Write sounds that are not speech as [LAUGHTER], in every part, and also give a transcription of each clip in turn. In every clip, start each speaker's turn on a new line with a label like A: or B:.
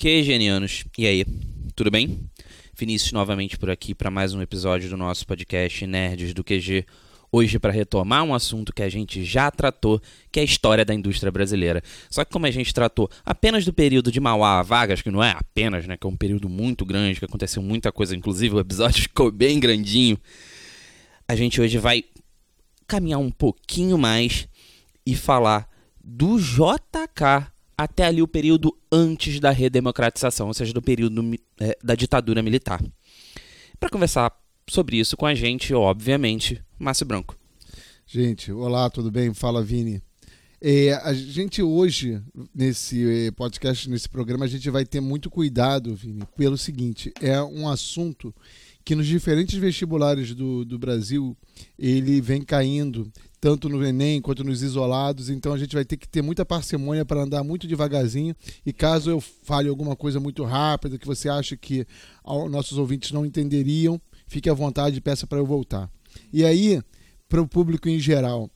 A: Que genianos. E aí, tudo bem? Vinícius novamente por aqui para mais um episódio do nosso podcast Nerds do QG. Hoje para retomar um assunto que a gente já tratou, que é a história da indústria brasileira. Só que como a gente tratou apenas do período de Mauá a Vargas, que não é apenas, né, que é um período muito grande, que aconteceu muita coisa, inclusive o episódio [LAUGHS] ficou bem grandinho. A gente hoje vai caminhar um pouquinho mais e falar do JK até ali o período antes da redemocratização, ou seja, do período é, da ditadura militar. Para conversar sobre isso com a gente, obviamente, Márcio Branco.
B: Gente, olá, tudo bem? Fala, Vini. É, a gente hoje, nesse é, podcast, nesse programa, a gente vai ter muito cuidado, Vini, pelo seguinte: é um assunto que nos diferentes vestibulares do, do Brasil ele vem caindo tanto no Enem quanto nos isolados, então a gente vai ter que ter muita parcimônia para andar muito devagarzinho. E caso eu fale alguma coisa muito rápida que você acha que nossos ouvintes não entenderiam, fique à vontade e peça para eu voltar. E aí, para o público em geral,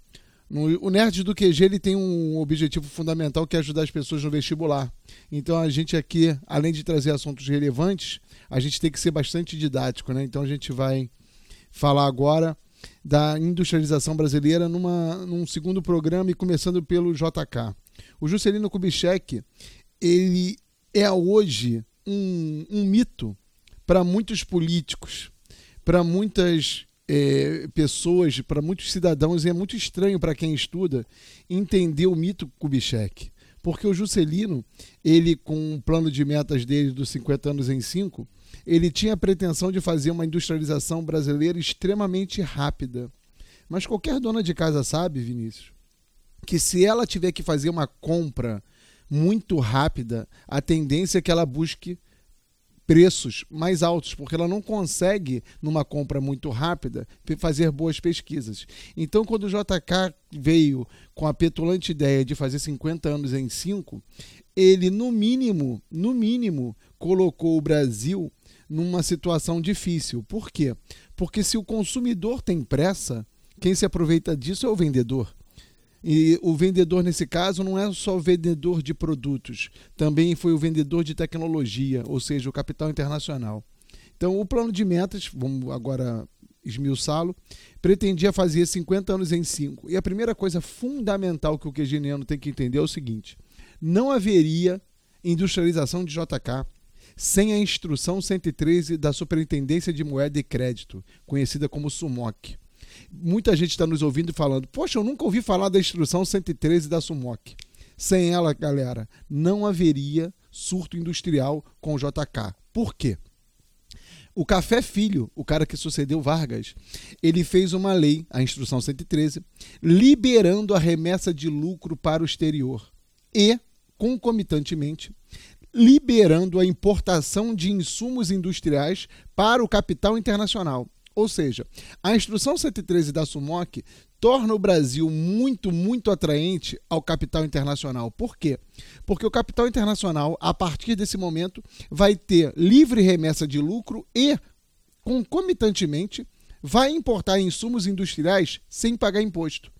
B: o Nerd do QG ele tem um objetivo fundamental que é ajudar as pessoas no vestibular. Então a gente aqui, além de trazer assuntos relevantes, a gente tem que ser bastante didático, né? Então a gente vai falar agora da industrialização brasileira numa, num segundo programa e começando pelo JK. O Juscelino Kubitschek, ele é hoje um, um mito para muitos políticos, para muitas é, pessoas, para muitos cidadãos, e é muito estranho para quem estuda entender o mito Kubitschek. Porque o Juscelino, ele com um plano de metas dele dos 50 anos em 5, ele tinha a pretensão de fazer uma industrialização brasileira extremamente rápida. Mas qualquer dona de casa sabe, Vinícius, que se ela tiver que fazer uma compra muito rápida, a tendência é que ela busque preços mais altos, porque ela não consegue, numa compra muito rápida, fazer boas pesquisas. Então, quando o JK veio com a petulante ideia de fazer 50 anos em 5, ele, no mínimo, no mínimo, colocou o Brasil numa situação difícil. Por quê? Porque se o consumidor tem pressa, quem se aproveita disso é o vendedor. E o vendedor, nesse caso, não é só o vendedor de produtos, também foi o vendedor de tecnologia, ou seja, o capital internacional. Então, o plano de metas, vamos agora esmiuçá-lo, pretendia fazer 50 anos em 5. E a primeira coisa fundamental que o QGNiano tem que entender é o seguinte: não haveria industrialização de JK sem a instrução 113 da Superintendência de Moeda e Crédito, conhecida como SUMOC. Muita gente está nos ouvindo falando: Poxa, eu nunca ouvi falar da instrução 113 da SUMOC. Sem ela, galera, não haveria surto industrial com o JK. Por quê? O Café Filho, o cara que sucedeu Vargas, ele fez uma lei, a Instrução 113, liberando a remessa de lucro para o exterior e, concomitantemente, liberando a importação de insumos industriais para o capital internacional. Ou seja, a instrução 113 da SUMOC torna o Brasil muito, muito atraente ao capital internacional. Por quê? Porque o capital internacional, a partir desse momento, vai ter livre remessa de lucro e, concomitantemente, vai importar insumos industriais sem pagar imposto.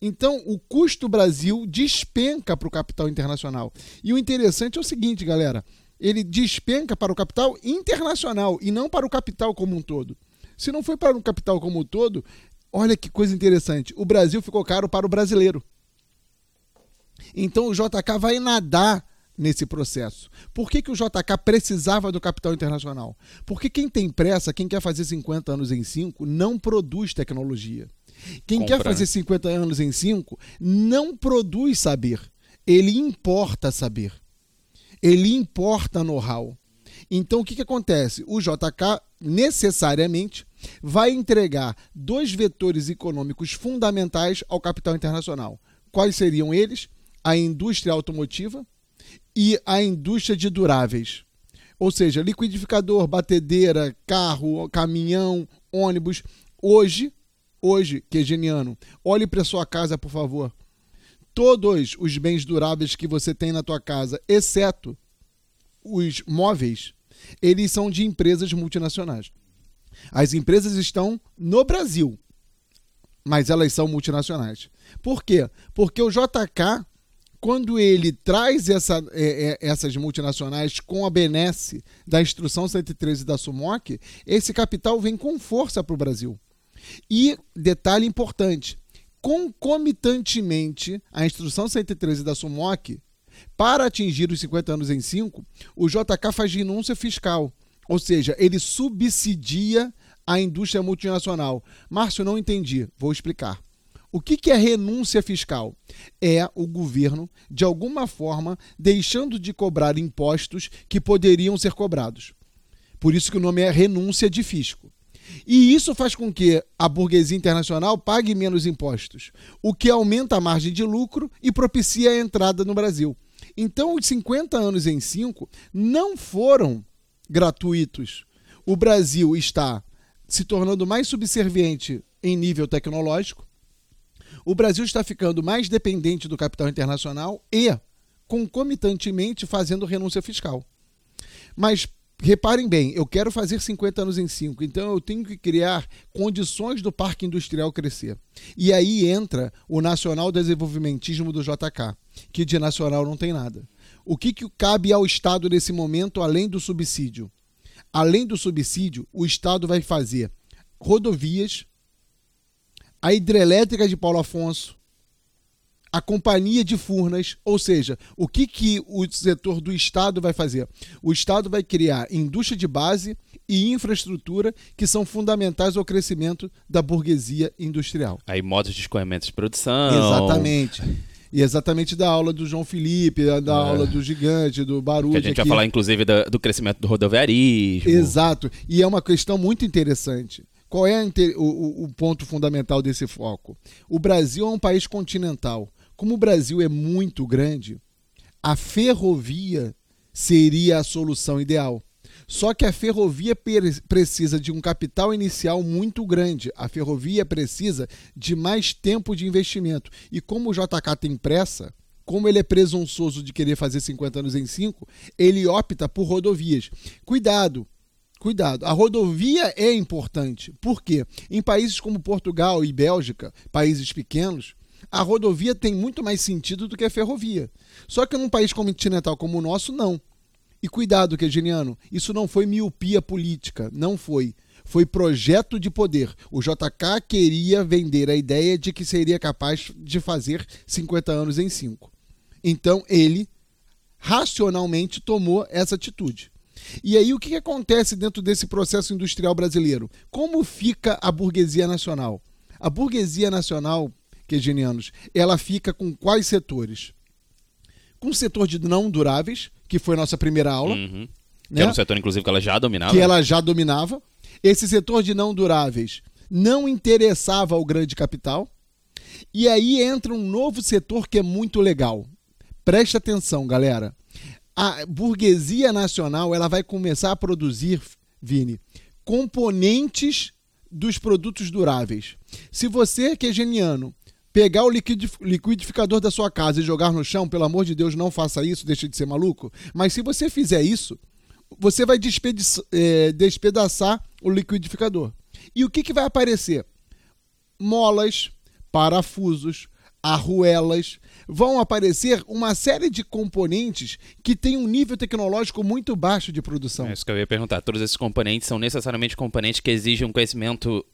B: Então, o custo Brasil despenca para o capital internacional. E o interessante é o seguinte, galera: ele despenca para o capital internacional e não para o capital como um todo. Se não foi para o capital como um todo, olha que coisa interessante: o Brasil ficou caro para o brasileiro. Então, o JK vai nadar nesse processo. Por que, que o JK precisava do capital internacional? Porque quem tem pressa, quem quer fazer 50 anos em 5, não produz tecnologia. Quem Compra, quer fazer 50 né? anos em 5 não produz saber. Ele importa saber. Ele importa know-how. Então o que, que acontece? O JK necessariamente vai entregar dois vetores econômicos fundamentais ao capital internacional. Quais seriam eles? A indústria automotiva e a indústria de duráveis. Ou seja, liquidificador, batedeira, carro, caminhão, ônibus. Hoje, hoje, que é geniano, olhe para sua casa, por favor. Todos os bens duráveis que você tem na tua casa, exceto os móveis, eles são de empresas multinacionais. As empresas estão no Brasil, mas elas são multinacionais. Por quê? Porque o JK quando ele traz essa, é, é, essas multinacionais com a benesse da Instrução 113 da SUMOC, esse capital vem com força para o Brasil. E, detalhe importante, concomitantemente à Instrução 113 da SUMOC, para atingir os 50 anos em 5, o JK faz renúncia fiscal, ou seja, ele subsidia a indústria multinacional. Márcio, não entendi, vou explicar. O que, é renúncia fiscal? É o governo, de alguma forma, deixando de cobrar impostos que poderiam ser cobrados. Por isso que o nome é renúncia de fisco. E isso faz com que a burguesia internacional pague menos impostos, o que aumenta a margem de lucro e propicia a entrada no Brasil. Então, os 50 anos em 5 não foram gratuitos. O Brasil está se tornando mais subserviente em nível tecnológico, o Brasil está ficando mais dependente do capital internacional e, concomitantemente, fazendo renúncia fiscal. Mas reparem bem, eu quero fazer 50 anos em 5, então eu tenho que criar condições do parque industrial crescer. E aí entra o nacional desenvolvimentismo do JK, que de nacional não tem nada. O que, que cabe ao Estado nesse momento, além do subsídio? Além do subsídio, o Estado vai fazer rodovias, a hidrelétrica de Paulo Afonso, a companhia de Furnas, ou seja, o que, que o setor do Estado vai fazer? O Estado vai criar indústria de base e infraestrutura que são fundamentais ao crescimento da burguesia industrial.
A: Aí modos de escoamento de produção.
B: Exatamente. E exatamente da aula do João Felipe, da, é. aula do gigante, do barulho.
A: Que a gente aqui. vai falar, inclusive, do, do crescimento do rodoviarismo.
B: Exato. E é uma questão muito interessante. Qual é o, ponto fundamental desse foco? O Brasil é um país continental. Como o Brasil é muito grande, a ferrovia seria a solução ideal. Só que a ferrovia precisa de um capital inicial muito grande. A ferrovia precisa de mais tempo de investimento. E como o JK tem pressa, como ele é presunçoso de querer fazer 50 anos em 5, ele opta por rodovias. Cuidado, Cuidado, a rodovia é importante. Por quê? Em países como Portugal e Bélgica, países pequenos, a rodovia tem muito mais sentido do que a ferrovia. Só que num país continental como o nosso, não. E cuidado, Kegeniano, isso não foi miopia política, não foi. Foi projeto de poder. O JK queria vender a ideia de que seria capaz de fazer 50 anos em 5. Então ele racionalmente tomou essa atitude. E aí o que, acontece dentro desse processo industrial brasileiro? Como fica a burguesia nacional? A burguesia nacional, quegenianos, ela fica com quais setores? Com o setor de não duráveis, que foi nossa primeira aula.
A: Uhum. Né? Que era um setor, inclusive, que ela já dominava.
B: Que ela já dominava. Esse setor de não duráveis não interessava ao grande capital. E aí entra um novo setor que é muito legal. Preste atenção, galera a burguesia nacional ela vai começar a produzir, Vini, componentes dos produtos duráveis. Se você que é geniano pegar o liquidificador da sua casa e jogar no chão, pelo amor de Deus, não faça isso, deixa de ser maluco. Mas se você fizer isso, você vai é, despedaçar o liquidificador. E o que, que vai aparecer? Molas, parafusos, arruelas, vão aparecer uma série de componentes que têm um nível tecnológico muito baixo de produção.
A: É isso que eu ia perguntar. Todos esses componentes são necessariamente componentes que exigem um conhecimento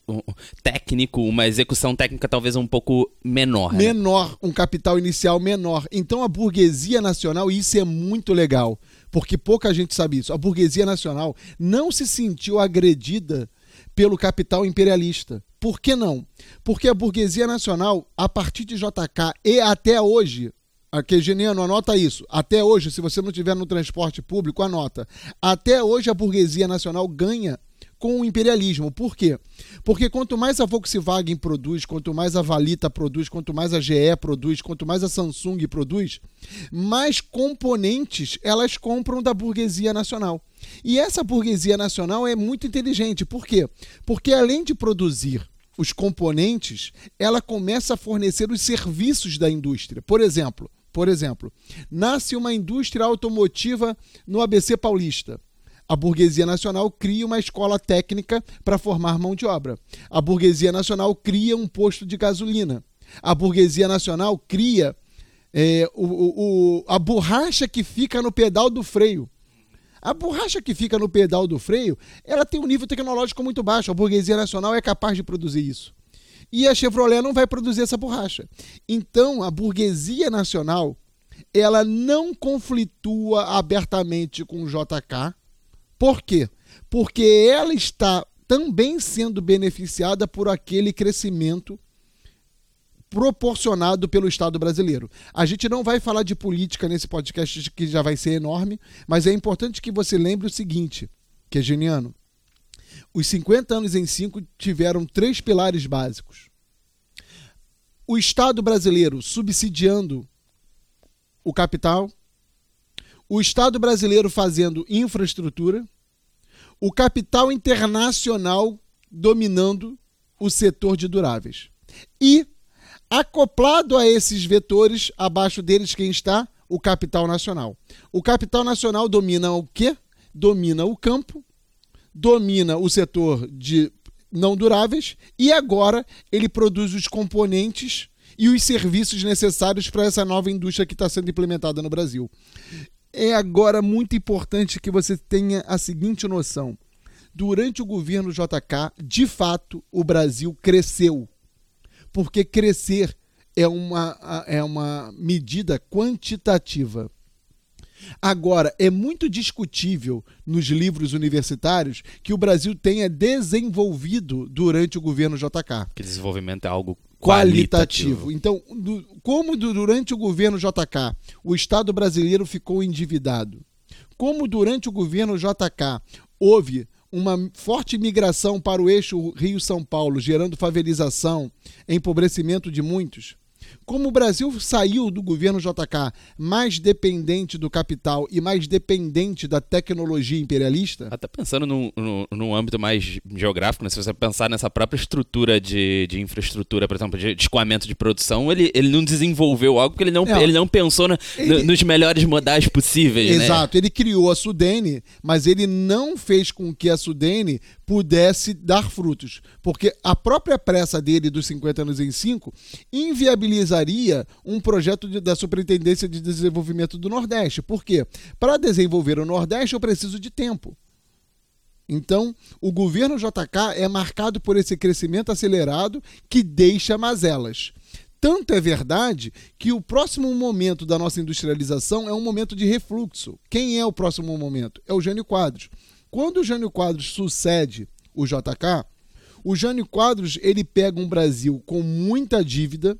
A: técnico, uma execução técnica talvez um pouco menor.
B: Né? Menor, um capital inicial menor. Então a burguesia nacional, e isso é muito legal, porque pouca gente sabe isso, a burguesia nacional não se sentiu agredida pelo capital imperialista. Por que não? Porque a burguesia nacional, a partir de JK e até hoje, aqui, Geniano, anota isso. Até hoje, se você não tiver no transporte público, anota. Até hoje a burguesia nacional ganha com o imperialismo. Por quê? Porque quanto mais a Volkswagen produz, quanto mais a Valita produz, quanto mais a GE produz, quanto mais a Samsung produz, mais componentes elas compram da burguesia nacional. E essa burguesia nacional é muito inteligente. Por quê? Porque além de produzir os componentes, ela começa a fornecer os serviços da indústria. Por exemplo, por exemplo, nasce uma indústria automotiva no ABC Paulista. A burguesia nacional cria uma escola técnica para formar mão de obra. A burguesia nacional cria um posto de gasolina. A burguesia nacional cria é, o, o, a borracha que fica no pedal do freio. A borracha que fica no pedal do freio, ela tem um nível tecnológico muito baixo. A burguesia nacional é capaz de produzir isso. E a Chevrolet não vai produzir essa borracha. Então, a burguesia nacional, ela não conflitua abertamente com o JK. Por quê? Porque ela está também sendo beneficiada por aquele crescimento proporcionado pelo Estado brasileiro. A gente não vai falar de política nesse podcast que já vai ser enorme, mas é importante que você lembre o seguinte, que é geniano. Os 50 anos em 5 tiveram três pilares básicos. O Estado brasileiro subsidiando o capital, o Estado brasileiro fazendo infraestrutura, o capital internacional dominando o setor de duráveis. E Acoplado a esses vetores, abaixo deles quem está? O capital nacional. O capital nacional domina o quê? Domina o campo, domina o setor de não duráveis e agora ele produz os componentes e os serviços necessários para essa nova indústria que está sendo implementada no Brasil. É agora muito importante que você tenha a seguinte noção: durante o governo JK, de fato, o Brasil cresceu porque crescer é uma, é uma medida quantitativa. Agora, é muito discutível nos livros universitários que o Brasil tenha desenvolvido durante o governo JK.
A: Que desenvolvimento é algo
B: qualitativo. Então, do, como durante o governo JK o Estado brasileiro ficou endividado, como durante o governo JK houve uma forte migração para o eixo Rio-São Paulo, gerando favelização, empobrecimento de muitos, como o Brasil saiu do governo JK mais dependente do capital e mais dependente da tecnologia imperialista.
A: Até pensando num, num, num âmbito mais geográfico, né? se você pensar nessa própria estrutura de, de infraestrutura, por exemplo, de, escoamento de produção, ele, ele não desenvolveu algo porque ele não, é, ele não pensou na, ele, nos melhores modais possíveis.
B: Né? Exato, né? ele criou a Sudene, mas ele não fez com que a Sudene pudesse dar frutos. Porque a própria pressa dele dos 50 anos em 5 inviabilizaria um projeto de, da Superintendência de Desenvolvimento do Nordeste. Por quê? Para desenvolver o Nordeste eu preciso de tempo. Então, o governo JK é marcado por esse crescimento acelerado que deixa mazelas. Tanto é verdade que o próximo momento da nossa industrialização é um momento de refluxo. Quem é o próximo momento? É o Jânio Quadros. Quando o Jânio Quadros sucede o JK, o Jânio Quadros ele pega um Brasil com muita dívida,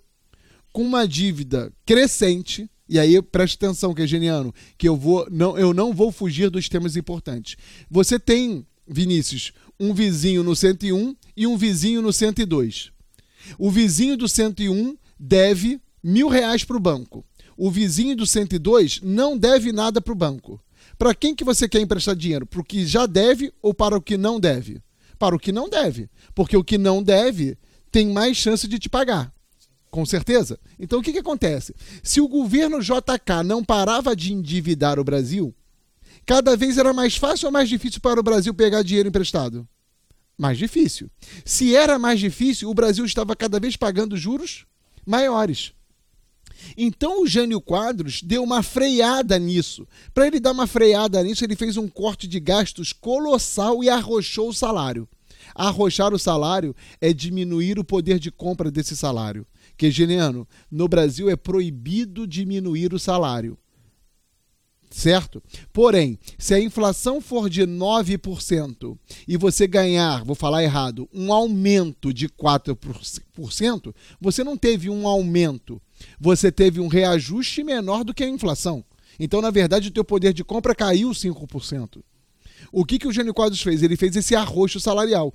B: com uma dívida crescente, e aí preste atenção, que é geniano, que eu vou não eu não vou fugir dos temas importantes. Você tem, Vinícius, um vizinho no 101 e um vizinho no 102. O vizinho do 101 deve mil reais para o banco. O vizinho do 102 não deve nada para o banco. Para quem que você quer emprestar dinheiro? Para o que já deve ou para o que não deve? Para o que não deve. Porque o que não deve tem mais chance de te pagar. Com certeza. Então o que, que acontece? Se o governo JK não parava de endividar o Brasil, cada vez era mais fácil ou mais difícil para o Brasil pegar dinheiro emprestado? Mais difícil. Se era mais difícil, o Brasil estava cada vez pagando juros maiores. Então o Jânio Quadros deu uma freada nisso. Para ele dar uma freada nisso, ele fez um corte de gastos colossal e arrochou o salário. Arrochar o salário é diminuir o poder de compra desse salário. Que, Geniano, no Brasil é proibido diminuir o salário certo? Porém, se a inflação for de 9% e você ganhar, vou falar errado, um aumento de 4%, você não teve um aumento, você teve um reajuste menor do que a inflação. Então, na verdade, o teu poder de compra caiu 5%. O que, que o Gênio Quadros fez? Ele fez esse arroxo salarial.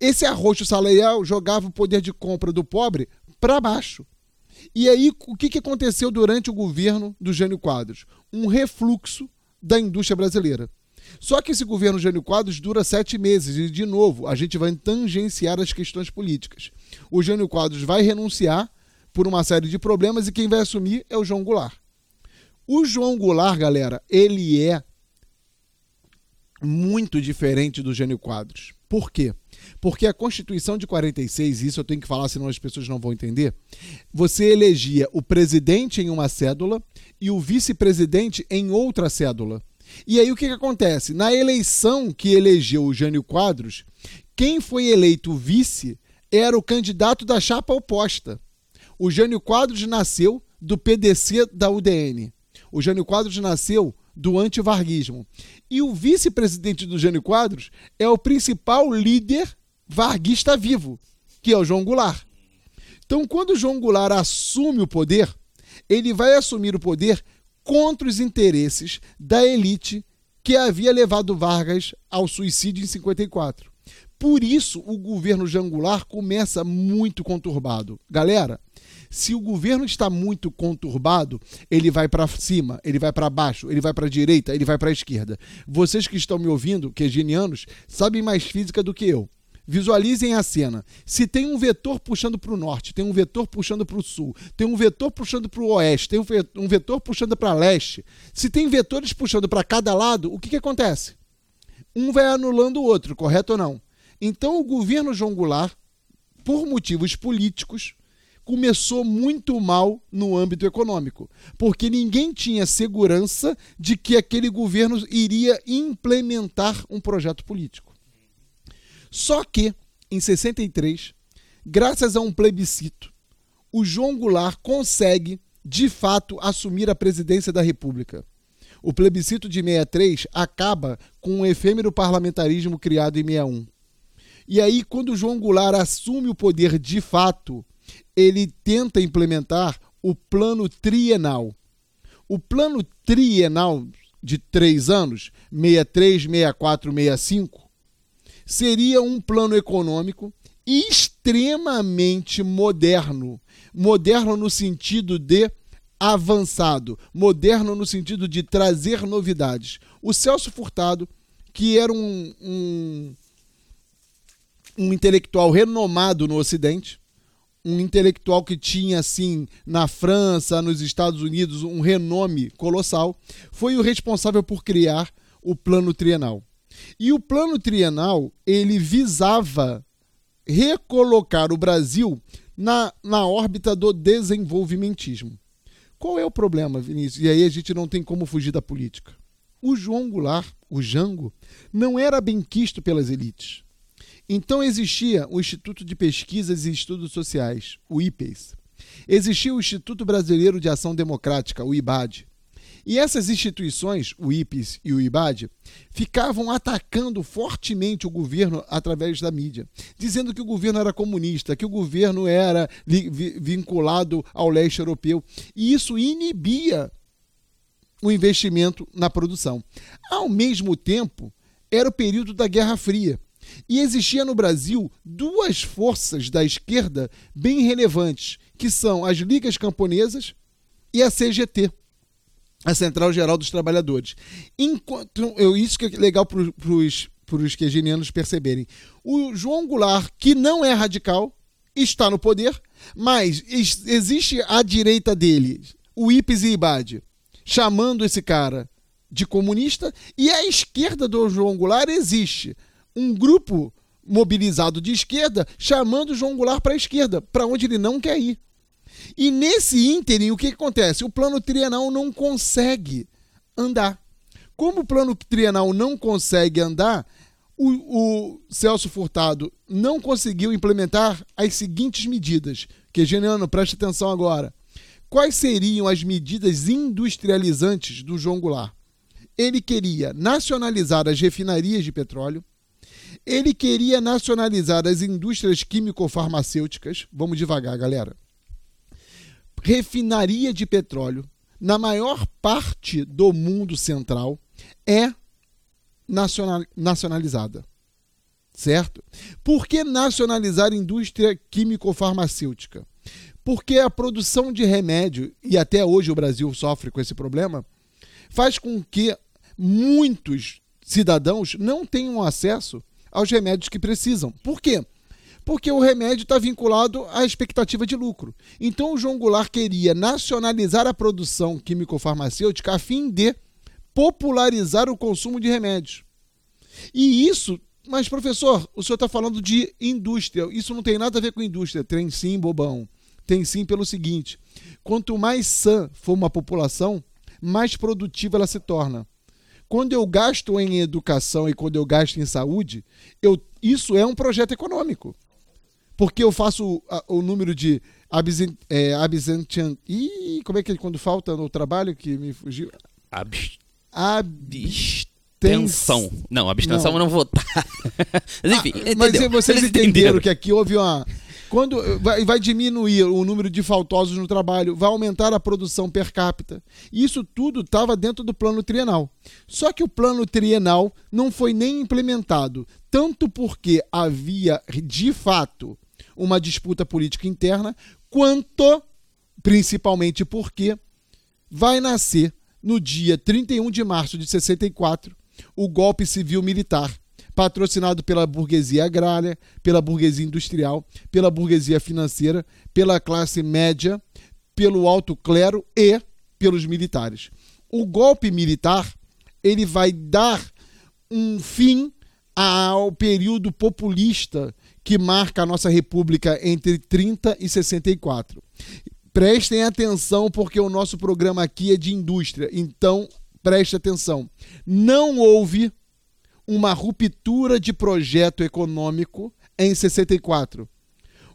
B: Esse arroxo salarial jogava o poder de compra do pobre para baixo. E aí, o que, que aconteceu durante o governo do Gênio Quadros? Um refluxo da indústria brasileira. Só que esse governo Gênio Quadros dura sete meses e, de novo, a gente vai tangenciar as questões políticas. O Gênio Quadros vai renunciar por uma série de problemas e quem vai assumir é o João Goulart. O João Goulart, galera, ele é muito diferente do Gênio Quadros. Por quê? Porque a Constituição de 46, isso eu tenho que falar, senão as pessoas não vão entender, você elegia o presidente em uma cédula e o vice-presidente em outra cédula. E aí o que, que acontece? Na eleição que elegeu o Jânio Quadros, quem foi eleito vice era o candidato da chapa oposta. O Jânio Quadros nasceu do PDC da UDN. O Jânio Quadros nasceu do antivarguismo. E o vice-presidente do Jânio Quadros é o principal líder varguista vivo, que é o João Goulart. Então, quando o João Goulart assume o poder, ele vai assumir o poder contra os interesses da elite que havia levado Vargas ao suicídio em 54. Por isso, o governo Jangular começa muito conturbado. Galera, se o governo está muito conturbado, ele vai para cima, ele vai para baixo, ele vai para a direita, ele vai para a esquerda. Vocês que estão me ouvindo, que é genianos, sabem mais física do que eu. Visualizem a cena. Se tem um vetor puxando para o norte, tem um vetor puxando para o sul, tem um vetor puxando para o oeste, tem um vetor puxando para leste. Se tem vetores puxando para cada lado, o que, que acontece? Um vai anulando o outro, correto ou não? Então o governo João Goulart, por motivos políticos, começou muito mal no âmbito econômico, porque ninguém tinha segurança de que aquele governo iria implementar um projeto político. Só que, em 63, graças a um plebiscito, o João Goulart consegue, de fato, assumir a presidência da República. O plebiscito de 63 acaba com um efêmero parlamentarismo criado em 61. E aí, quando o João Goulart assume o poder de fato, ele tenta implementar o plano trienal. O plano trienal de três anos, 63, 64, 65, seria um plano econômico extremamente moderno. Moderno no sentido de avançado, moderno no sentido de trazer novidades. O Celso Furtado, que era um, um, um intelectual renomado no Ocidente, um intelectual que tinha, assim, na França, nos Estados Unidos, um renome colossal, foi o responsável por criar o Plano Trienal. E o Plano Trienal, ele visava recolocar o Brasil na, na órbita do desenvolvimentismo. Qual é o problema, Vinícius? E aí a gente não tem como fugir da política. O João Goulart, o Jango, não era bem quisto pelas elites. Então existia o Instituto de Pesquisas e Estudos Sociais, o IPES. Existia o Instituto Brasileiro de Ação Democrática, o IBAD. E essas instituições, o IPES e o IBAD, ficavam atacando fortemente o governo através da mídia, dizendo que o governo era comunista, que o governo era vinculado ao leste europeu. E isso inibia o investimento na produção. Ao mesmo tempo, era o período da Guerra Fria. E existia no Brasil duas forças da esquerda bem relevantes, que são as Ligas Camponesas e a CGT, a Central Geral dos Trabalhadores. Enquanto eu, isso que é legal para os quegenianos perceberem. O João Goulart, que não é radical, está no poder, mas existe à direita dele o Ipes e Ibad chamando esse cara de comunista, e à esquerda do João Goulart existe um grupo mobilizado de esquerda chamando João Goulart para a esquerda, para onde ele não quer ir. E nesse ínterim, o que, que acontece? O plano trienal não consegue andar. Como o plano trienal não consegue andar, o, o, Celso Furtado não conseguiu implementar as seguintes medidas. Que, Geniano, preste atenção agora. Quais seriam as medidas industrializantes do João Goulart? Ele queria nacionalizar as refinarias de petróleo, ele queria nacionalizar as indústrias químico-farmacêuticas. Vamos devagar, galera. Refinaria de petróleo, na maior parte do mundo central, é nacional, nacionalizada. Certo? Por que nacionalizar a indústria químico-farmacêutica? Porque a produção de remédio, e até hoje o Brasil sofre com esse problema, faz com que muitos cidadãos não tenham acesso aos remédios que precisam. Por quê? Porque o remédio está vinculado à expectativa de lucro. Então o João Goulart queria nacionalizar a produção químico-farmacêutica a fim de popularizar o consumo de remédios. E isso, mas professor, o senhor está falando de indústria. Isso não tem nada a ver com indústria. Tem sim, bobão. Tem sim pelo seguinte: quanto mais sã for uma população, mais produtiva ela se torna. Quando eu gasto em educação e quando eu gasto em saúde, eu, isso é um projeto econômico. Porque eu faço o, o número de absent, é, absentian... Ih, como é que é quando falta no trabalho que me fugiu?
A: Abs...
B: Abstenção.
A: Não, abstenção não. eu não vou estar. [LAUGHS] mas enfim,
B: ah, mas vocês entenderam, entenderam que aqui houve uma quando vai, vai, diminuir o número de faltosos no trabalho, vai aumentar a produção per capita. Isso tudo estava dentro do plano trienal. Só que o plano trienal não foi nem implementado, tanto porque havia de fato uma disputa política interna, quanto principalmente porque vai nascer no dia 31 de março de 64 o golpe civil militar patrocinado pela burguesia agrária, pela burguesia industrial, pela burguesia financeira, pela classe média, pelo alto clero e pelos militares. O golpe militar ele vai dar um fim ao período populista que marca a nossa república entre 30 e 64. Prestem atenção porque o nosso programa aqui é de indústria, então preste atenção. Não houve uma ruptura de projeto econômico em 64.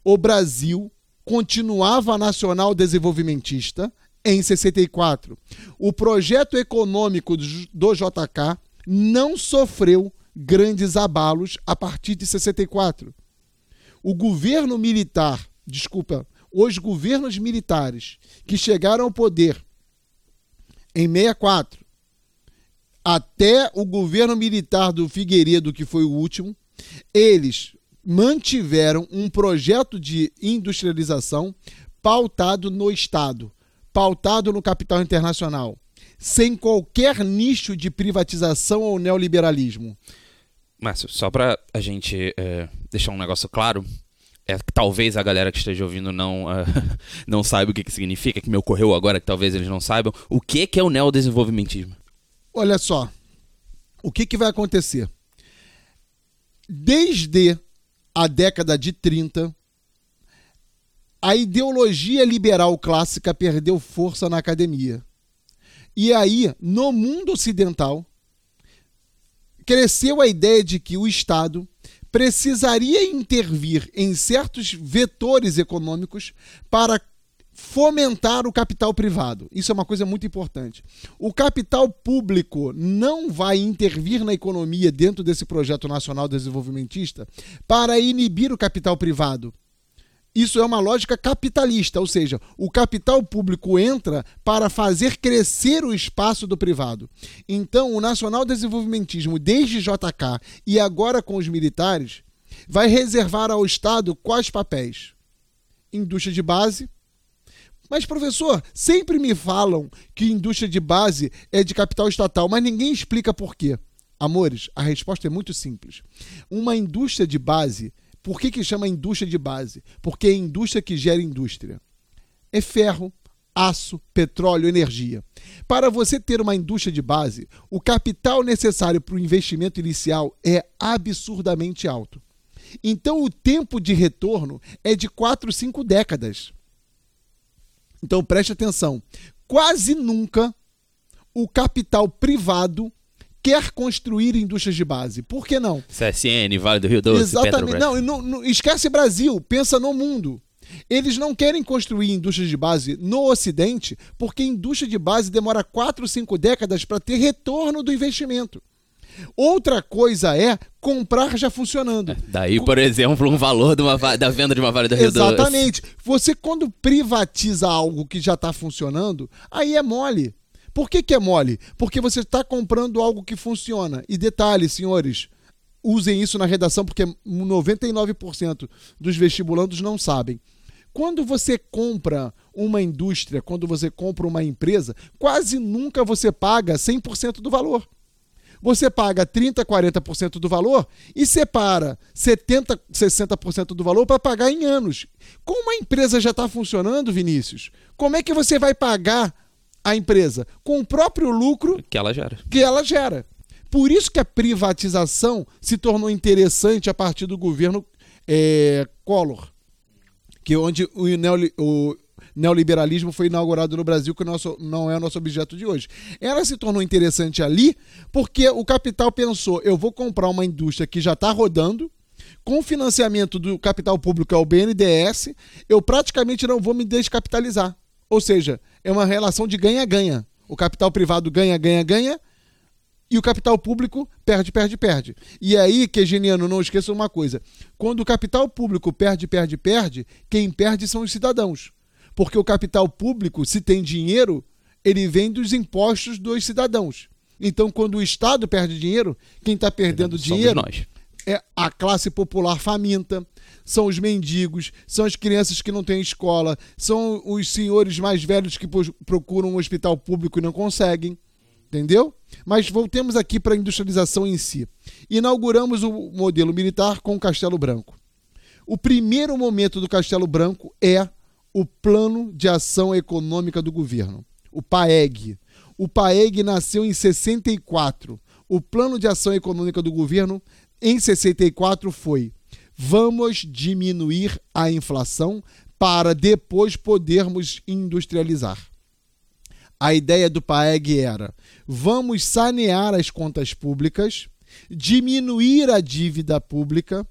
B: O Brasil continuava nacional desenvolvimentista em 64. O projeto econômico do JK não sofreu grandes abalos a partir de 64. O governo militar, desculpa, os governos militares que chegaram ao poder em 64 até o governo militar do Figueiredo, que foi o último, eles mantiveram um projeto de industrialização pautado no Estado, pautado no capital internacional, sem qualquer nicho de privatização ou neoliberalismo.
A: Márcio, só para a gente é, deixar um negócio claro, é que talvez a galera que esteja ouvindo não, uh, [LAUGHS] não saiba o que, que significa, que me ocorreu agora que talvez eles não saibam. O que, que é o neodesenvolvimentismo?
B: Olha só, o que, que vai acontecer? Desde a década de 30, a ideologia liberal clássica perdeu força na academia. E aí, no mundo ocidental, cresceu a ideia de que o Estado precisaria intervir em certos vetores econômicos para fomentar o capital privado. Isso é uma coisa muito importante. O capital público não vai intervir na economia dentro desse projeto nacional desenvolvimentista para inibir o capital privado. Isso é uma lógica capitalista, ou seja, o capital público entra para fazer crescer o espaço do privado. Então, o nacional desenvolvimentismo, desde JK e agora com os militares, vai reservar ao Estado quais papéis? Indústria de base, mas, professor, sempre me falam que indústria de base é de capital estatal, mas ninguém explica por quê. Amores, a resposta é muito simples. Uma indústria de base, por que, que chama indústria de base? Porque é indústria que gera indústria. É ferro, aço, petróleo, energia. Para você ter uma indústria de base, o capital necessário para o investimento inicial é absurdamente alto. Então, o tempo de retorno é de 4, 5 décadas. Então preste atenção. Quase nunca o capital privado quer construir indústrias de base. Por que não?
A: CSN, Vale do Rio Doce,
B: Exatamente. Não, não, não, esquece Brasil, pensa no mundo. Eles não querem construir indústrias de base no Ocidente porque indústria de base demora 4, 5 décadas para ter retorno do investimento. Outra coisa é comprar já funcionando. [LAUGHS]
A: Daí, por exemplo, um valor de uma, da venda de uma Vale do Rio
B: Exatamente. Você, quando privatiza algo que já está funcionando, aí é mole. Por que, que é mole? Porque você está comprando algo que funciona. E detalhe, senhores, usem isso na redação, porque 99% dos vestibulandos não sabem. Quando você compra uma indústria, quando você compra uma empresa, quase nunca você paga 100% do valor você paga 30%, 40% do valor e separa 70%, 60% do valor para pagar em anos. Como a empresa já está funcionando, Vinícius, como é que você vai pagar a empresa? Com o próprio lucro
A: que ela gera.
B: Que ela gera. Por isso que a privatização se tornou interessante a partir do governo é, Collor, que é onde o, neoli, o neoliberalismo foi inaugurado no Brasil, que nosso, não é o nosso objeto de hoje. Ela se tornou interessante ali porque o capital pensou: eu vou comprar uma indústria que já está rodando, com financiamento do capital público, é o BNDES, eu praticamente não vou me descapitalizar. Ou seja, é uma relação de ganha-ganha. O capital privado ganha, ganha, ganha, e o capital público perde, perde, perde. E aí, que geniano, não esqueça uma coisa: quando o capital público perde, perde, perde, quem perde são os cidadãos. Porque o capital público, se tem dinheiro, ele vem dos impostos dos cidadãos. Então, quando o Estado perde dinheiro, quem está perdendo dinheiro
A: nós.
B: É a classe popular faminta, são os mendigos, são as crianças que não têm escola, são os senhores mais velhos que procuram um hospital público e não conseguem. Entendeu? Mas voltemos aqui para a industrialização em si. Inauguramos o modelo militar com o Castelo Branco. O primeiro momento do Castelo Branco é o Plano de Ação Econômica do Governo, o PAEG. O PAEG nasceu em 64. O Plano de Ação Econômica do Governo em 64 foi: vamos diminuir a inflação para depois podermos industrializar. A ideia do PAEG era: vamos sanear as contas públicas, diminuir a dívida pública.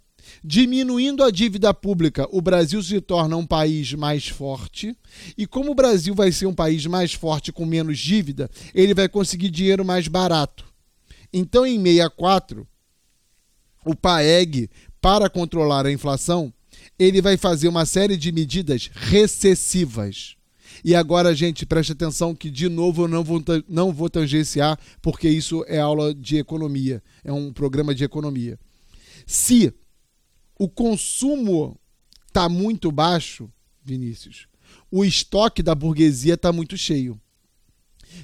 B: Diminuindo a dívida pública, o Brasil se torna um país mais forte. E como o Brasil vai ser um país mais forte com menos dívida, ele vai conseguir dinheiro mais barato. Então, em 64, o PAEG, para controlar a inflação, ele vai fazer uma série de medidas recessivas. E agora, gente, preste atenção que, de novo, eu não vou, não vou tangenciar, porque isso é aula de economia, é um programa de economia. Se o consumo está muito baixo, Vinícius, o estoque da burguesia está muito cheio.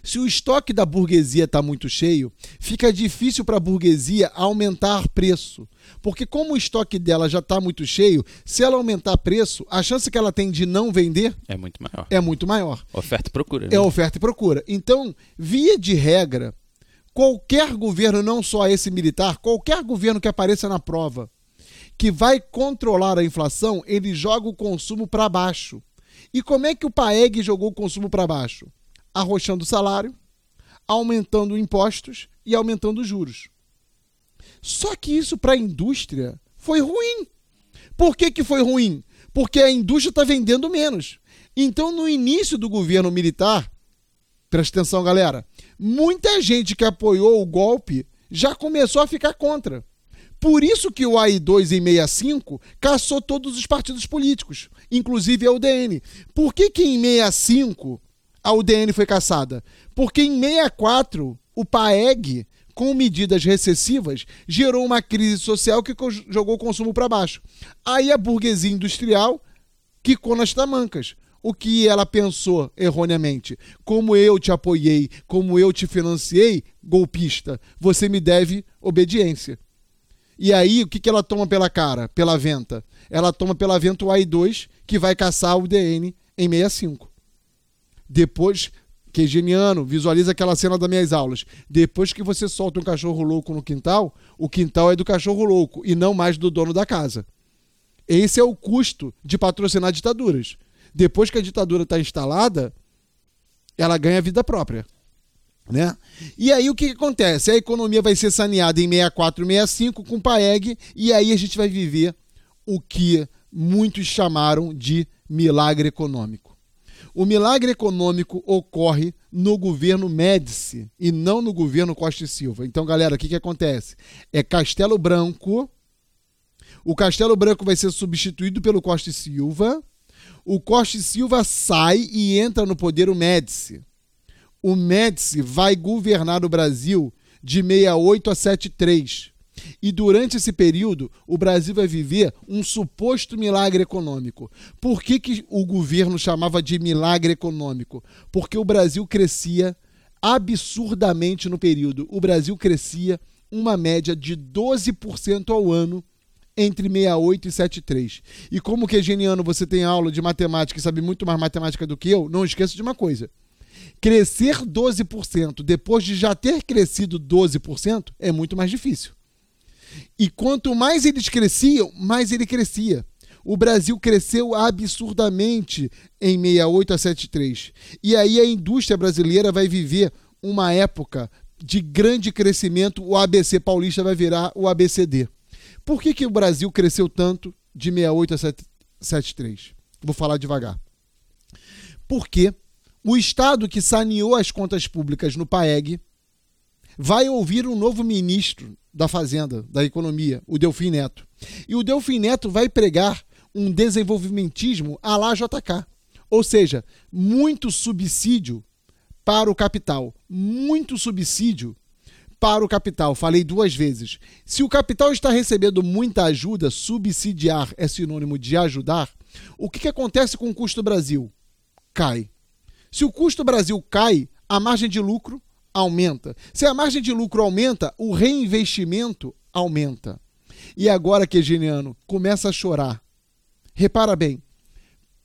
B: Se o estoque da burguesia está muito cheio, fica difícil para a burguesia aumentar preço. Porque, como o estoque dela já está muito cheio, se ela aumentar preço, a chance que ela tem de não vender
A: É muito maior.
B: é muito maior.
A: Oferta e procura. né?
B: É oferta e procura. Então, via de regra, qualquer governo, não só esse militar, qualquer governo que apareça na prova, que vai controlar a inflação, ele joga o consumo para baixo. E como é que o PAEG jogou o consumo para baixo? Arrochando o salário, aumentando impostos e aumentando os juros. Só que isso para a indústria foi ruim. Por que, que foi ruim? Porque a indústria está vendendo menos. Então, no início do governo militar, presta atenção, galera, muita gente que apoiou o golpe já começou a ficar contra. Por isso que o AI2 em 65 caçou todos os partidos políticos, inclusive a UDN. Por que, que em 65 a UDN foi caçada? Porque em 64 o PAEG, com medidas recessivas, gerou uma crise social que jogou o consumo para baixo. Aí a burguesia industrial quicou nas tamancas. O que ela pensou erroneamente? Como eu te apoiei, como eu te financiei, golpista, você me deve obediência. E aí, o que, que ela toma pela cara, pela venta? Ela toma pela venta o AI2, que vai caçar o DN em 65. Depois, que geniano, visualiza aquela cena das minhas aulas. Depois que você solta um cachorro louco no quintal, o quintal é do cachorro louco e não mais do dono da casa. Esse é o custo de patrocinar ditaduras. Depois que a ditadura está instalada, ela ganha vida própria. Né? E aí o que, que acontece? A economia vai ser saneada em 64, 65 com PAEG, e aí a gente vai viver o que muitos chamaram de milagre econômico. O milagre econômico ocorre no governo Médici e não no governo Costa e Silva. Então, galera, o que, que acontece? É Castelo Branco. O Castelo Branco vai ser substituído pelo Costa e Silva. O Costa e Silva sai e entra no poder o Médici. O Médici vai governar o Brasil de 68 a 73. E durante esse período, o Brasil vai viver um suposto milagre econômico. Por que, que o governo chamava de milagre econômico? Porque o Brasil crescia absurdamente no período. O Brasil crescia uma média de 12% ao ano entre 68 e 73. E como que geniano você tem aula de matemática e sabe muito mais matemática do que eu, não esqueça de uma coisa. Crescer 12% depois de já ter crescido 12% é muito mais difícil. E quanto mais eles cresciam, mais ele crescia. O Brasil cresceu absurdamente em 68 a 73. E aí a indústria brasileira vai viver uma época de grande crescimento. O ABC paulista vai virar o ABCD. Por que, que o Brasil cresceu tanto de 68 a 73? Vou falar devagar. Porque o Estado que saneou as contas públicas no PAEG vai ouvir um novo ministro da Fazenda, da Economia, o Delfim Neto. E o Delfim Neto vai pregar um desenvolvimentismo à la JK. Ou seja, muito subsídio para o capital. Muito subsídio para o capital. Falei duas vezes. Se o capital está recebendo muita ajuda, subsidiar é sinônimo de ajudar, o que, que acontece com o custo Brasil? Cai. Se o custo Brasil cai, a margem de lucro aumenta. Se a margem de lucro aumenta, o reinvestimento aumenta. E agora, Quegeniano, começa a chorar. Repara bem,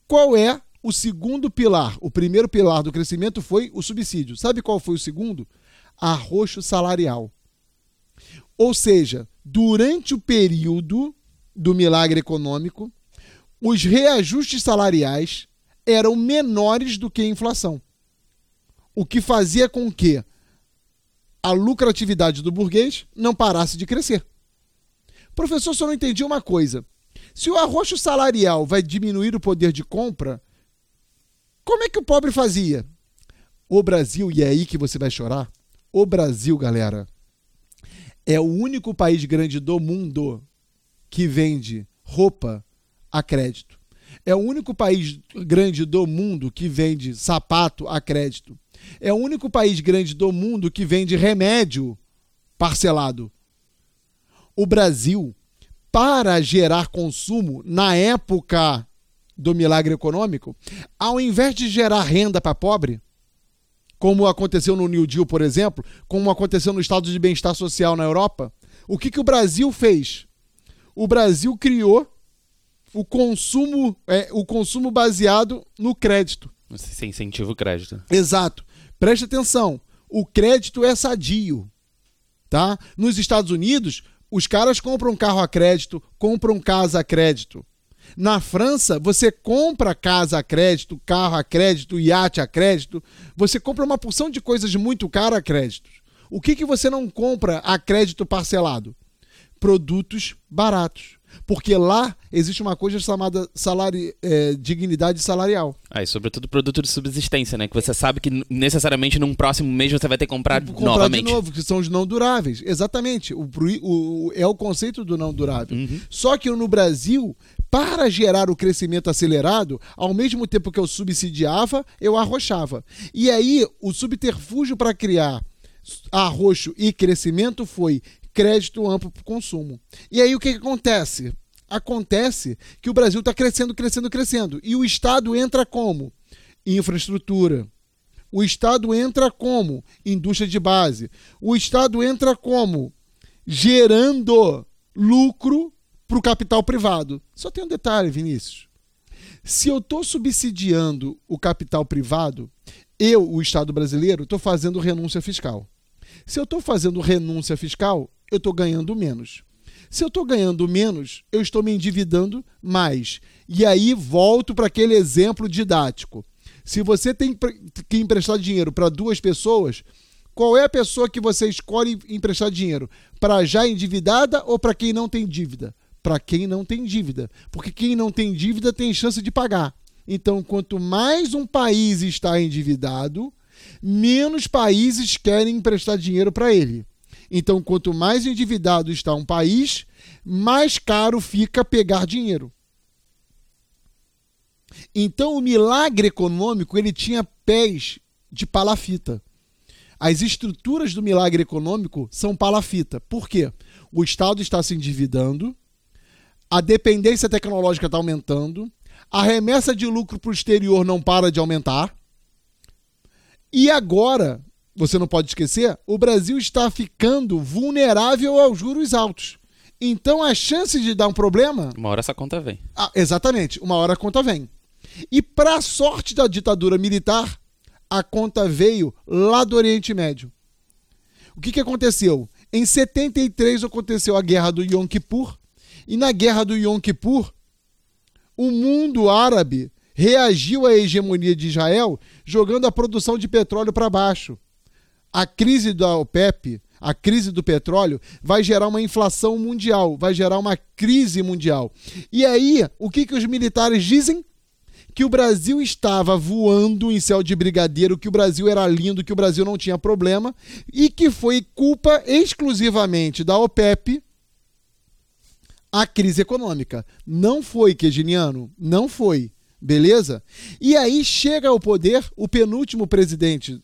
B: qual é o segundo pilar? O primeiro pilar do crescimento foi o subsídio. Sabe qual foi o segundo? Arroxo salarial. Ou seja, durante o período do milagre econômico, os reajustes salariais eram menores do que a inflação. O que fazia com que a lucratividade do burguês não parasse de crescer. Professor, só não entendi uma coisa. Se o arroxo salarial vai diminuir o poder de compra, como é que o pobre fazia? O Brasil, e é aí que você vai chorar, o Brasil, galera, é o único país grande do mundo que vende roupa a crédito. É o único país grande do mundo que vende sapato a crédito. É o único país grande do mundo que vende remédio parcelado. O Brasil, para gerar consumo na época do milagre econômico, ao invés de gerar renda para pobre, como aconteceu no New Deal, por exemplo, como aconteceu no estado de bem-estar social na Europa, o que, que o Brasil fez? O Brasil criou o consumo, é, o consumo baseado no crédito.
A: Você incentiva o crédito.
B: Exato. Preste atenção. O crédito é sadio. Tá? Nos Estados Unidos, os caras compram carro a crédito, compram casa a crédito. Na França, você compra casa a crédito, carro a crédito, iate a crédito. Você compra uma porção de coisas muito caras a crédito. O que, que você não compra a crédito parcelado? Produtos baratos. Porque lá existe uma coisa chamada salari, é, dignidade salarial.
A: Ah, e sobretudo produto de subsistência, né? Que você sabe que necessariamente num próximo mês você vai ter que comprar,
B: comprar
A: novamente.
B: de novo, que são os não duráveis. Exatamente. O, o, é o conceito do não durável.
A: Uhum.
B: Só que no Brasil, para gerar o crescimento acelerado, ao mesmo tempo que eu subsidiava, eu arrochava. E aí, o subterfúgio para criar arroxo e crescimento foi crédito amplo para o consumo. E aí o que, que acontece? Acontece que o Brasil está crescendo, crescendo, crescendo. E o Estado entra como? Infraestrutura. O Estado entra como? Indústria de base. O Estado entra como? Gerando lucro para o capital privado. Só tem um detalhe, Vinícius. Se eu estou subsidiando o capital privado, eu, o Estado brasileiro, estou fazendo renúncia fiscal. Se eu estou fazendo renúncia fiscal, eu estou ganhando menos. Se eu estou ganhando menos, eu estou me endividando mais. E aí volto para aquele exemplo didático. Se você tem que emprestar dinheiro para duas pessoas, qual é a pessoa que você escolhe emprestar dinheiro? Para já endividada ou para quem não tem dívida? Para quem não tem dívida. Porque quem não tem dívida tem chance de pagar. Então, quanto mais um país está endividado, menos países querem emprestar dinheiro para ele. Então, quanto mais endividado está um país, mais caro fica pegar dinheiro. Então, o milagre econômico ele tinha pés de palafita. As estruturas do milagre econômico são palafita. Por quê? O Estado está se endividando, a dependência tecnológica está aumentando, a remessa de lucro para o exterior não para de aumentar. E agora, você não pode esquecer, o Brasil está ficando vulnerável aos juros altos. Então a chance de dar um problema.
A: Uma hora essa conta vem.
B: Ah, exatamente, uma hora a conta vem. E para sorte da ditadura militar, a conta veio lá do Oriente Médio. O que, que aconteceu? Em 73 aconteceu a guerra do Yom Kippur, e na guerra do Yom Kippur, o mundo árabe reagiu à hegemonia de Israel jogando a produção de petróleo para baixo. A crise da OPEP, a crise do petróleo, vai gerar uma inflação mundial, vai gerar uma crise mundial. E aí, o que, que os militares dizem? Que o Brasil estava voando em céu de brigadeiro, que o Brasil era lindo, que o Brasil não tinha problema, e que foi culpa exclusivamente da OPEP a crise econômica. Não foi, Queginiano, não foi. Beleza? E aí chega ao poder o penúltimo presidente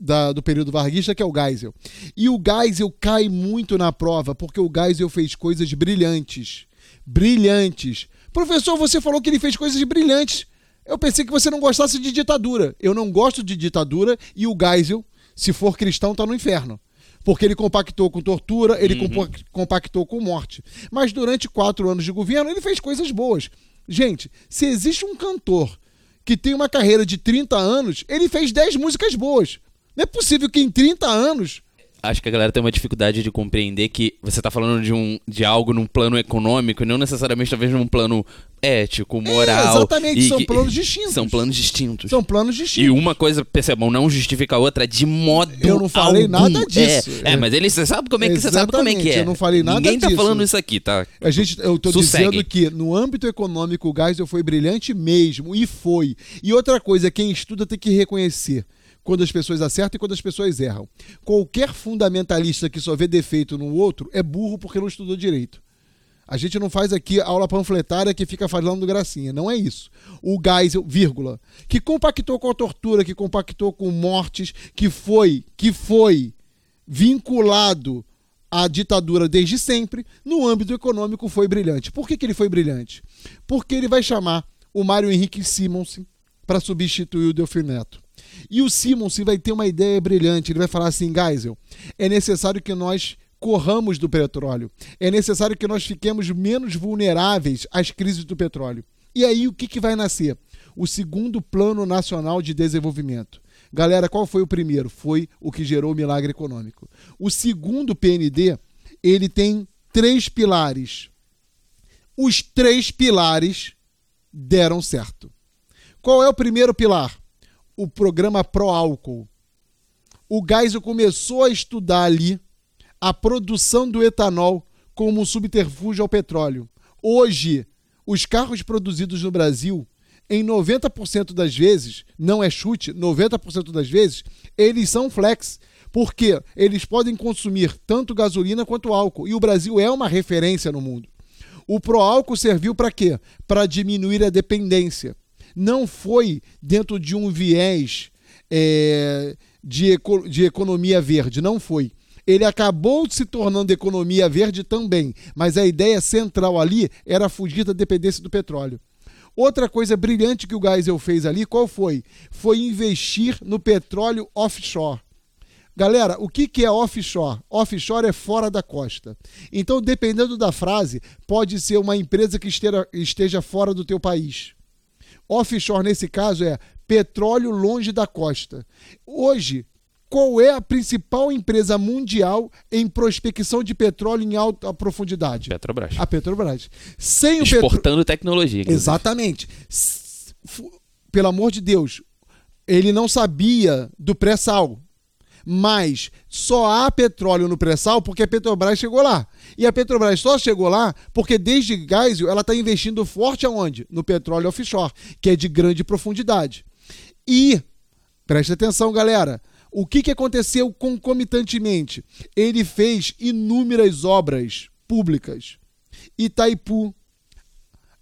B: da, do período varguista, que é o Geisel. E o Geisel cai muito na prova, porque o Geisel fez coisas brilhantes. Brilhantes. Professor, você falou que ele fez coisas brilhantes. Eu pensei que você não gostasse de ditadura. Eu não gosto de ditadura e o Geisel, se for cristão, está no inferno porque ele compactou com tortura, ele uhum. compactou com morte. Mas durante quatro anos de governo, ele fez coisas boas. Gente, se existe um cantor que tem uma carreira de 30 anos, ele fez 10 músicas boas. Não é possível que em 30 anos
A: acho que a galera tem uma dificuldade de compreender que você está falando de, um, de algo num plano econômico e não necessariamente talvez num plano ético, é, moral.
B: É, exatamente, são planos distintos.
A: São planos distintos.
B: São planos distintos.
A: E uma coisa, percebam, não justifica a outra de modo
B: Eu não falei
A: algum.
B: nada disso.
A: É, é, mas ele você sabe como é que você sabe como é que é.
B: Eu não falei nada
A: Ninguém
B: disso.
A: tá falando isso aqui, tá?
B: A gente, eu tô
A: Sossegue.
B: dizendo que no âmbito econômico o Geisel foi brilhante mesmo e foi. E outra coisa, quem estuda tem que reconhecer quando as pessoas acertam e quando as pessoas erram. Qualquer fundamentalista que só vê defeito no outro é burro porque não estudou direito. A gente não faz aqui aula panfletária que fica falando gracinha. Não é isso. O Geisel, vírgula, que compactou com a tortura, que compactou com mortes, que foi, que foi vinculado à ditadura desde sempre, no âmbito econômico foi brilhante. Por que, que ele foi brilhante? Porque ele vai chamar o Mário Henrique Simonsen para substituir o Delfim Neto. E o Simonsen vai ter uma ideia brilhante. Ele vai falar assim: Geisel, é necessário que nós corramos do petróleo. É necessário que nós fiquemos menos vulneráveis às crises do petróleo. E aí o que, que vai nascer? O segundo Plano Nacional de Desenvolvimento. Galera, qual foi o primeiro? Foi o que gerou o milagre econômico. O segundo PND, ele tem três pilares. Os três pilares deram certo. Qual é o primeiro pilar? O programa Pro Álcool. O Geisel começou a estudar ali a produção do etanol como um subterfúgio ao petróleo. Hoje, os carros produzidos no Brasil, em 90% das vezes, não é chute, 90% das vezes, eles são flex. Porque eles podem consumir tanto gasolina quanto álcool. E o Brasil é uma referência no mundo. O Proálcool serviu para quê? Para diminuir a dependência não foi dentro de um viés é, de, eco, de economia verde, não foi. Ele acabou se tornando economia verde também, mas a ideia central ali era fugir da dependência do petróleo. Outra coisa brilhante que o Geisel fez ali, qual foi? Foi investir no petróleo offshore. Galera, o que, é offshore? Offshore é fora da costa. Então, dependendo da frase, pode ser uma empresa que esteja, esteja fora do teu país. Offshore, nesse caso, é petróleo longe da costa. Hoje, qual é a principal empresa mundial em prospecção de petróleo em alta profundidade?
A: Petrobras.
B: A Petrobras. Sem
A: Exportando petro... tecnologia.
B: Exatamente. Pelo amor de Deus, ele não sabia do pré-sal mas só há petróleo no pré-sal porque a Petrobras chegou lá. E a Petrobras só chegou lá porque desde Geisel ela está investindo forte aonde? No petróleo offshore, que é de grande profundidade. E, preste atenção galera, o que, que aconteceu concomitantemente? Ele fez inúmeras obras públicas. Itaipu,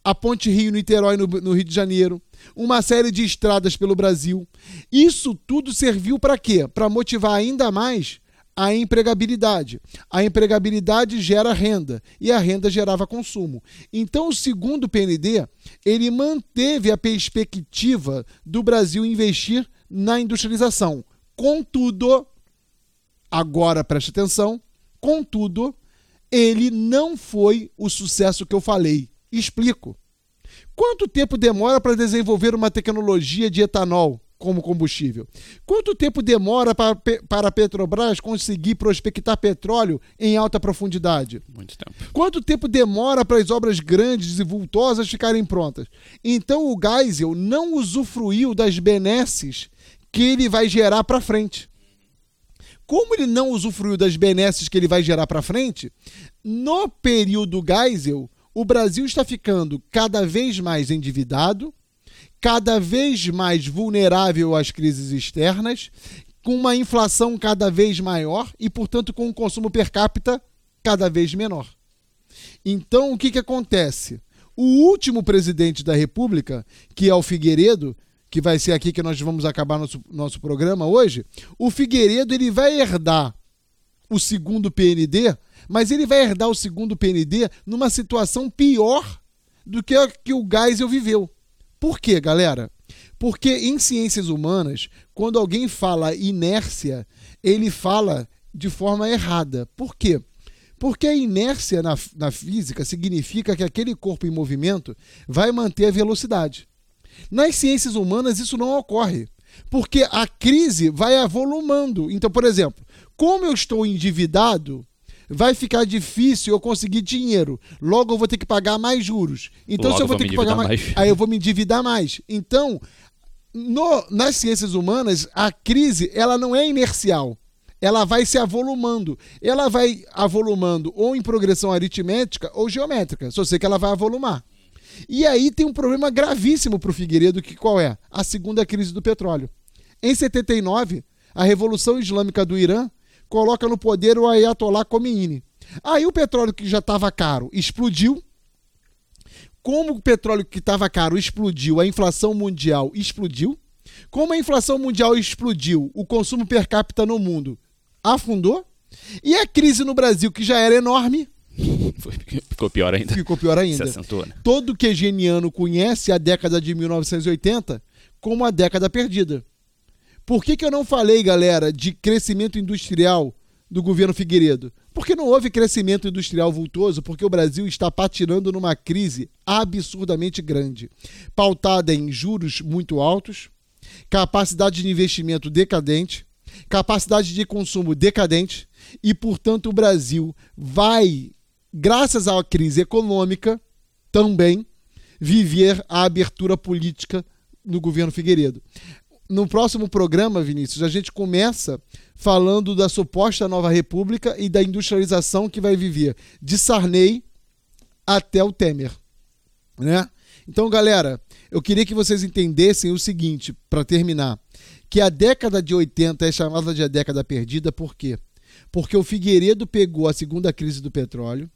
B: a Ponte Rio-Niterói no, no Rio de Janeiro, uma série de estradas pelo Brasil. Isso tudo serviu para quê? Para motivar ainda mais a empregabilidade. A empregabilidade gera renda e a renda gerava consumo. Então, o segundo PND, ele manteve a perspectiva do Brasil investir na industrialização. Contudo, agora preste atenção, contudo, ele não foi o sucesso que eu falei. Explico. Quanto tempo demora para desenvolver uma tecnologia de etanol? como combustível? Quanto tempo demora para, para a Petrobras conseguir prospectar petróleo em alta profundidade?
A: Muito tempo.
B: Quanto tempo demora para as obras grandes e vultosas ficarem prontas? Então o Geisel não usufruiu das benesses que ele vai gerar para frente. Como ele não usufruiu das benesses que ele vai gerar para frente, no período Geisel, o Brasil está ficando cada vez mais endividado, cada vez mais vulnerável às crises externas, com uma inflação cada vez maior e, portanto, com um consumo per capita cada vez menor. Então, o que, que acontece? O último presidente da República, que é o Figueiredo, que vai ser aqui que nós vamos acabar nosso, nosso programa hoje, o Figueiredo ele vai herdar o segundo PND, mas ele vai herdar o segundo PND numa situação pior do que a que o Geisel viveu. Por quê, galera? Porque em ciências humanas, quando alguém fala inércia, ele fala de forma errada. Por quê? Porque a inércia na, na física significa que aquele corpo em movimento vai manter a velocidade. Nas ciências humanas, isso não ocorre. Porque a crise vai avolumando. Então, por exemplo, como eu estou endividado, vai ficar difícil eu conseguir dinheiro. Logo eu vou ter que pagar mais juros. Então
A: Logo
B: se eu vou
A: vou
B: ter que pagar mais,
A: mais.
B: aí eu vou me endividar mais. Então, no- nas ciências humanas, a crise ela não é inercial. Ela vai se avolumando. Ela vai avolumando ou em progressão aritmética ou geométrica. Só sei que ela vai avolumar. E aí tem um problema gravíssimo para o Figueiredo, que qual é? A segunda crise do petróleo. Em 79, a Revolução Islâmica do Irã coloca no poder o Ayatollah Khomeini. Aí o petróleo que já estava caro explodiu. Como o petróleo que estava caro explodiu, a inflação mundial explodiu. Como a inflação mundial explodiu, o consumo per capita no mundo afundou. E a crise no Brasil, que já era enorme, [LAUGHS]
A: Ficou pior ainda.
B: ficou pior
A: Se
B: ainda.
A: acentuou, né?
B: Todo keynesiano conhece a década de 1980 como a década perdida. Por que, que eu não falei, galera, de crescimento industrial do governo Figueiredo? Porque não houve crescimento industrial vultoso, porque o Brasil está patinando numa crise absurdamente grande, pautada em juros muito altos, capacidade de investimento decadente, capacidade de consumo decadente, e, portanto, o Brasil vai, graças à crise econômica, também viver a abertura política no governo Figueiredo. No próximo programa, Vinícius, a gente começa falando da suposta nova república e da industrialização que vai viver de Sarney até o Temer, né? Então, galera, eu queria que vocês entendessem o seguinte, para terminar, que a década de 80 é chamada de a década perdida, por quê? Porque o Figueiredo pegou a segunda crise do petróleo,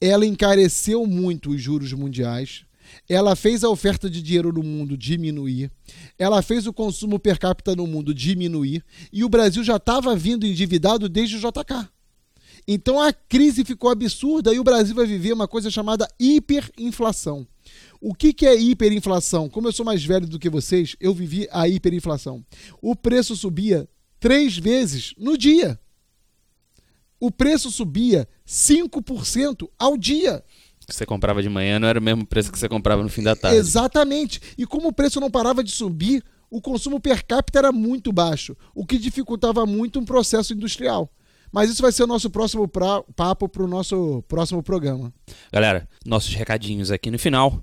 B: ela encareceu muito os juros mundiais, ela fez a oferta de dinheiro no mundo diminuir, ela fez o consumo per capita no mundo diminuir, e o Brasil já estava vindo endividado desde o JK. Então a crise ficou absurda e o Brasil vai viver uma coisa chamada hiperinflação. O que, que é hiperinflação? Como eu sou mais velho do que vocês, eu vivi a hiperinflação. O preço subia três vezes no dia. O preço subia 5% ao dia.
A: Que você comprava de manhã não era o mesmo preço que você comprava no fim da tarde.
B: Exatamente. E como o preço não parava de subir, o consumo per capita era muito baixo, o que dificultava muito um processo industrial. Mas isso vai ser o nosso próximo pra- papo para o nosso próximo programa.
A: Galera, nossos recadinhos aqui no final.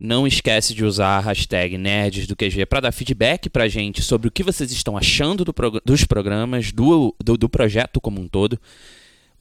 A: Não esquece de usar a hashtag Nerds do QG para dar feedback pra gente sobre o que vocês estão achando do prog- dos programas, do, do, do projeto como um todo.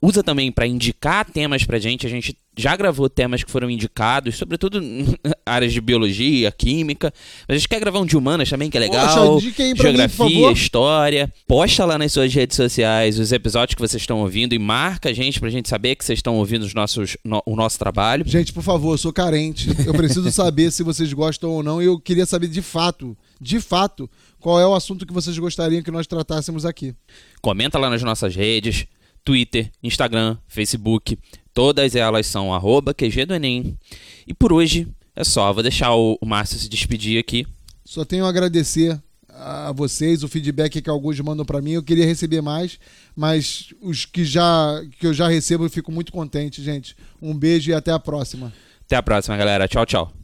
A: Usa também para indicar temas pra gente. A gente já gravou temas que foram indicados, sobretudo [LAUGHS] áreas de biologia, química. Mas a gente quer gravar um de humanas também, que é legal.
B: Poxa, mim,
A: Geografia,
B: favor.
A: história. Posta lá nas suas redes sociais os episódios que vocês estão ouvindo e marca a gente pra gente saber que vocês estão ouvindo os nossos, no- o nosso trabalho.
B: Gente, por favor, eu sou carente. Eu preciso [LAUGHS] saber se vocês gostam ou não. E eu queria saber de fato, de fato, qual é o assunto que vocês gostariam que nós tratássemos aqui.
A: Comenta lá nas nossas redes, Twitter, Instagram, Facebook. Todas elas são arroba QG do Enem. E por hoje é só. Vou deixar o, o Márcio se despedir aqui.
B: Só tenho a agradecer a vocês o feedback que alguns mandam para mim. Eu queria receber mais, mas os que já que eu já recebo eu fico muito contente, gente. Um beijo e até a próxima.
A: Até a próxima, galera. Tchau, tchau.